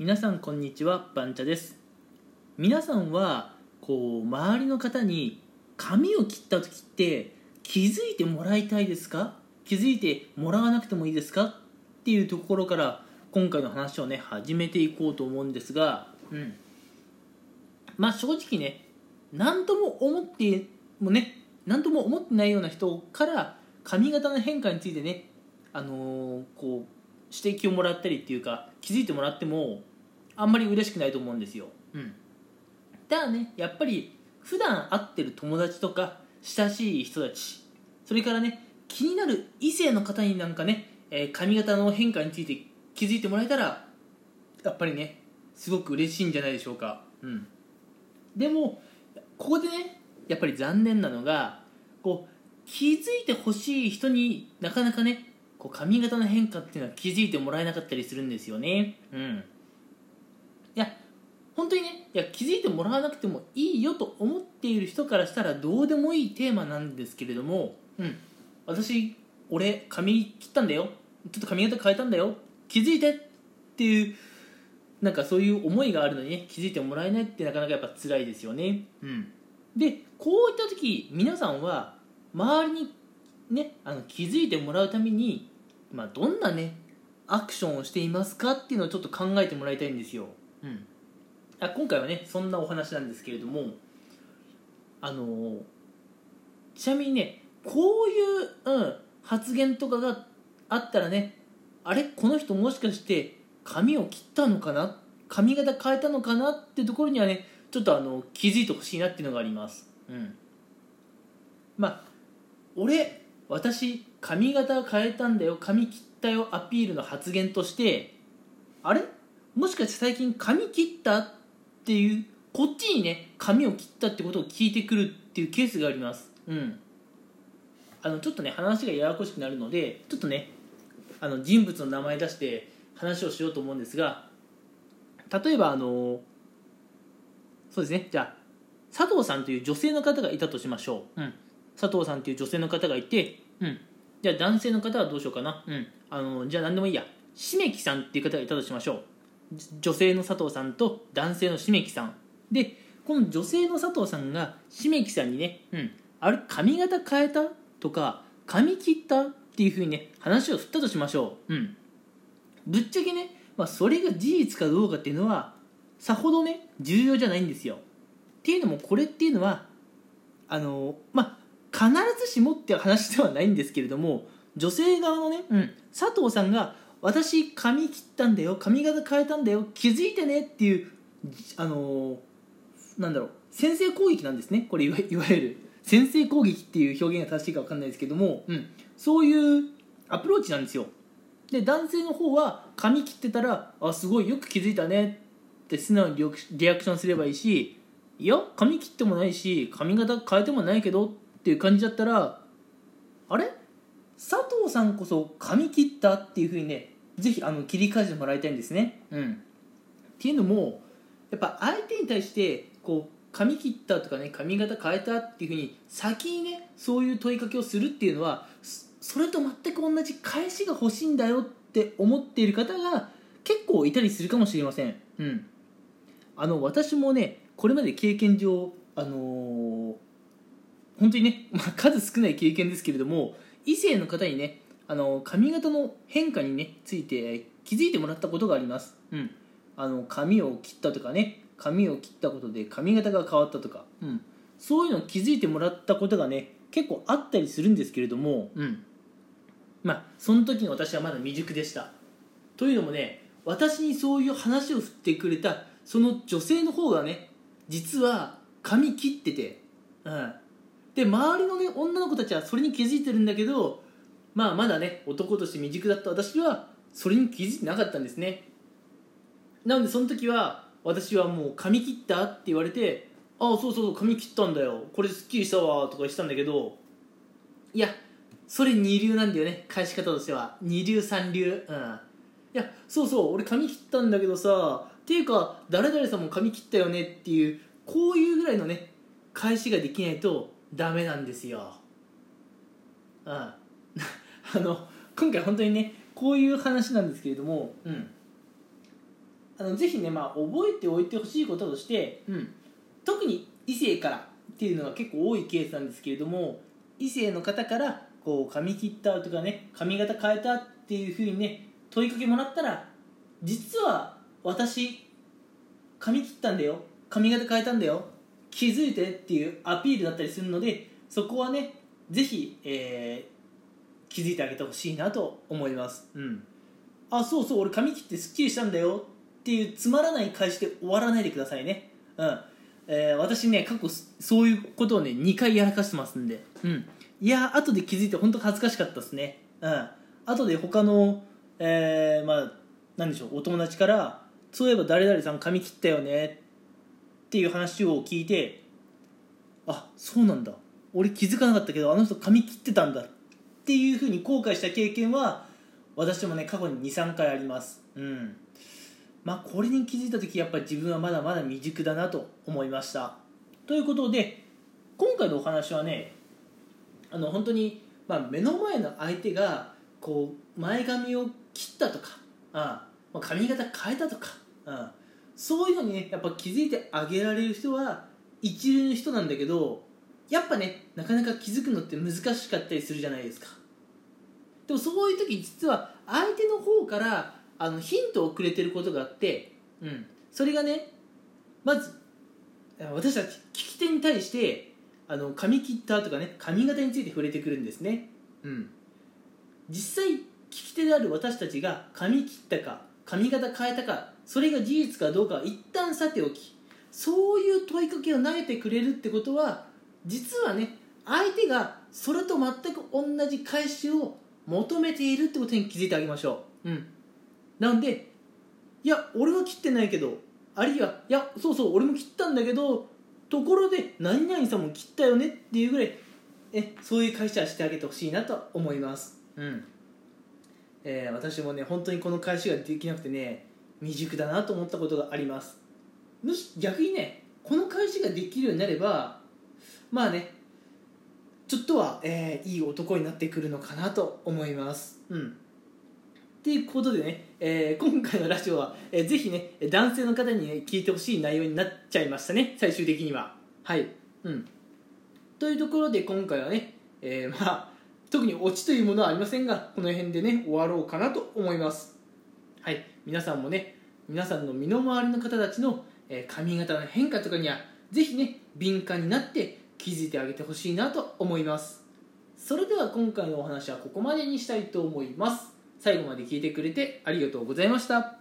皆さんこんにちはバンチャです。皆さんはこう周りの方に髪を切った時って気づいてもらいたいですか？気づいてもらわなくてもいいですか？っていうところから今回の話をね始めていこうと思うんですがうん。まあ正直ね何とも思ってもね何とも思ってないような人から髪型の変化についてねあのーこう指摘をもらったりっていうか気づいてもらってもあんまり嬉しくないと思うんですよ、うん、ただねやっぱり普段会ってる友達とか親しい人たちそれからね気になる異性の方になんかね、えー髪型の変化について気づいてもらえたらやっぱりねすごく嬉しいんじゃないでしょうか、うん、でもここでねやっぱり残念なのがこう気づいてほしい人になかなかねこう髪型の変化っていうのは気づいてもらえなかったりするんですよね。うん。いや本当にねいや気づいてもらわなくてもいいよと思っている人からしたらどうでもいいテーマなんですけれどもうん。私俺髪切ったんだよ。ちょっと髪型変えたんだよ。気づいてっていうなんかそういう思いがあるのにね気づいてもらえないってなかなかやっぱ辛いですよね。うん。でこういった時皆さんは周りにねあの気づいてもらうために、まあ、どんなねアクションをしていますかっていうのをちょっと考えてもらいたいんですよ、うん、あ今回はねそんなお話なんですけれどもあのちなみにねこういう、うん、発言とかがあったらねあれ？この人もしかして髪を切ったのかな？髪型変えたのかなってところにはねちょっとあの気づいてほしいなっていうのがあります。うん。まあ俺私髪型変えたんだよ髪切ったよアピールの発言としてあれ？もしかして最近髪切った？っていうこっちにね髪を切ったってことを聞いてくるっていうケースがあります。うん。あのちょっとね話がややこしくなるのでちょっとねあの人物の名前出して話をしようと思うんですが例えばあのそうですね。じゃあ佐藤さんという女性の方がいたとしましょう、うん、佐藤さんという女性の方がいて、うん、じゃあ男性の方はどうしようかな、うん、あのじゃあ何でもいいや。しめきさんっていう方がいたとしましょう。じ女性の佐藤さんと男性のしめきさん。でこの女性の佐藤さんがしめきさんにね、うん、あれ髪型変えたとか髪切ったっていうふうにね話を振ったとしましょう、うん、ぶっちゃけね、まあ、それが事実かどうかっていうのはさほどね重要じゃないんですよ。っていうのもこれっていうのはあのまあ必ずしもって話ではないんですけれども女性側のね、うん、佐藤さんが「私髪切ったんだよ髪型変えたんだよ気づいてね」っていうあのなんだろう先制攻撃なんですね。これいわいわゆる先制攻撃っていう表現が正しいか分かんないですけども、うん、そういうアプローチなんですよ。で男性の方は髪切ってたら「あすごいよく気づいたね」って素直にリアクリアクションすればいいし「いや髪切ってもないし髪型変えてもないけど」っていう感じだったら「あれ？佐藤さんこそ髪切った?」っていうふうにねぜひあの切り替えてもらいたいんですね。うん、っていうのもやっぱ相手に対してこう髪切ったとかね髪型変えたっていうふうに先にねそういう問いかけをするっていうのはそれと全く同じ返しが欲しいんだよって思っている方が結構いたりするかもしれません。うん、あの私もねこれまで経験上あのー本当にね、まあ、数少ない経験ですけれども異性の方にねあの髪型の変化にねついて気づいてもらったことがあります。うん、あの髪を切ったとかね髪を切ったことで髪型が変わったとか、うん、そういうのを気づいてもらったことがね結構あったりするんですけれども、うん、まあその時の私はまだ未熟でした。というのもね私にそういう話を振ってくれたその女性の方がね実は髪切ってて、うん、で周りのね女の子たちはそれに気づいてるんだけどまあまだね男として未熟だった私はそれに気づいてなかったんですね。なのでその時は私はもう髪切ったって言われてああそうそうそう髪切ったんだよ。これすっきりしたわとかしたんだけどいやそれ二流なんだよね返し方としては。二流三流。うん。いやそうそう俺髪切ったんだけどさっていうか誰々さんも髪切ったよねっていうこういうぐらいのね返しができないとダメなんですよ。うん。あの今回本当にねこういう話なんですけれどもうん。あのぜひね、まあ、覚えておいてほしいこととして、うん、特に異性からっていうのは結構多いケースなんですけれども異性の方からこう髪切ったとかね髪型変えたっていうふうにね問いかけもらったら実は私髪切ったんだよ。髪型変えたんだよ気づいてっていうアピールだったりするのでそこはねぜひ、えー気づいてあげてほしいなと思います。うん。あそうそう俺髪切ってすっきりしたんだよ。っていうつまらない返しで終わらないでくださいね。うん。えー私ね過去そういうことをね2回やらかしてますんで。うん。いや後で気づいて本当恥ずかしかったですね。うん。後で他のえー、まあ何でしょうお友達からそういえば誰々さん髪切ったよねっていう話を聞いてあそうなんだ。俺気づかなかったけどあの人髪切ってたんだ。っていうふうに後悔した経験は私もね過去に23回あります。うん。まあこれに気づいた時やっぱり自分はまだまだ未熟だなと思いました。ということで今回のお話はねあの本当に、まあ、目の前の相手がこう前髪を切ったとかああ髪型変えたとかあそういうのにねやっぱ気づいてあげられる人は一流の人なんだけどやっぱねなかなか気づくのって難しかったりするじゃないですか。でもそういう時実は相手の方からあのヒントをくれてることがあって、うん、それがねまず私たち聞き手に対してあの髪切ったとかね髪型について触れてくるんですね、うん、実際聞き手である私たちが髪切ったか髪型変えたかそれが事実かどうかは一旦さておきそういう問いかけを投げてくれるってことは実はね相手がそれと全く同じ返しを求めているってことに気づいてあげましょう、うん、なんでいや俺は切ってないけどあるいはいやそうそう俺も切ったんだけどところで何々さんも切ったよねっていうぐらいえそういう返しはしてあげてほしいなと思います。うん。えー私もね本当にこの返しができなくてね未熟だなと思ったことがあります。むし逆にねこの返しができるようになればまあねちょっとは、えーいい男になってくるのかなと思います。うん。っていうことでね、えー今回のラジオは、えーぜひね男性の方に、ね、聞いてほしい内容になっちゃいましたね。最終的には。はい。うん。というところで今回はね、えーまあ特にオチというものはありませんがこの辺でね終わろうかなと思います。はい。皆さんもね皆さんの身の回りの方たちの、髪型の変化とかには是非ね敏感になって気づいてあげてほしいなと思います。それでは今回のお話はここまでにしたいと思います。最後まで聞いてくれてありがとうございました。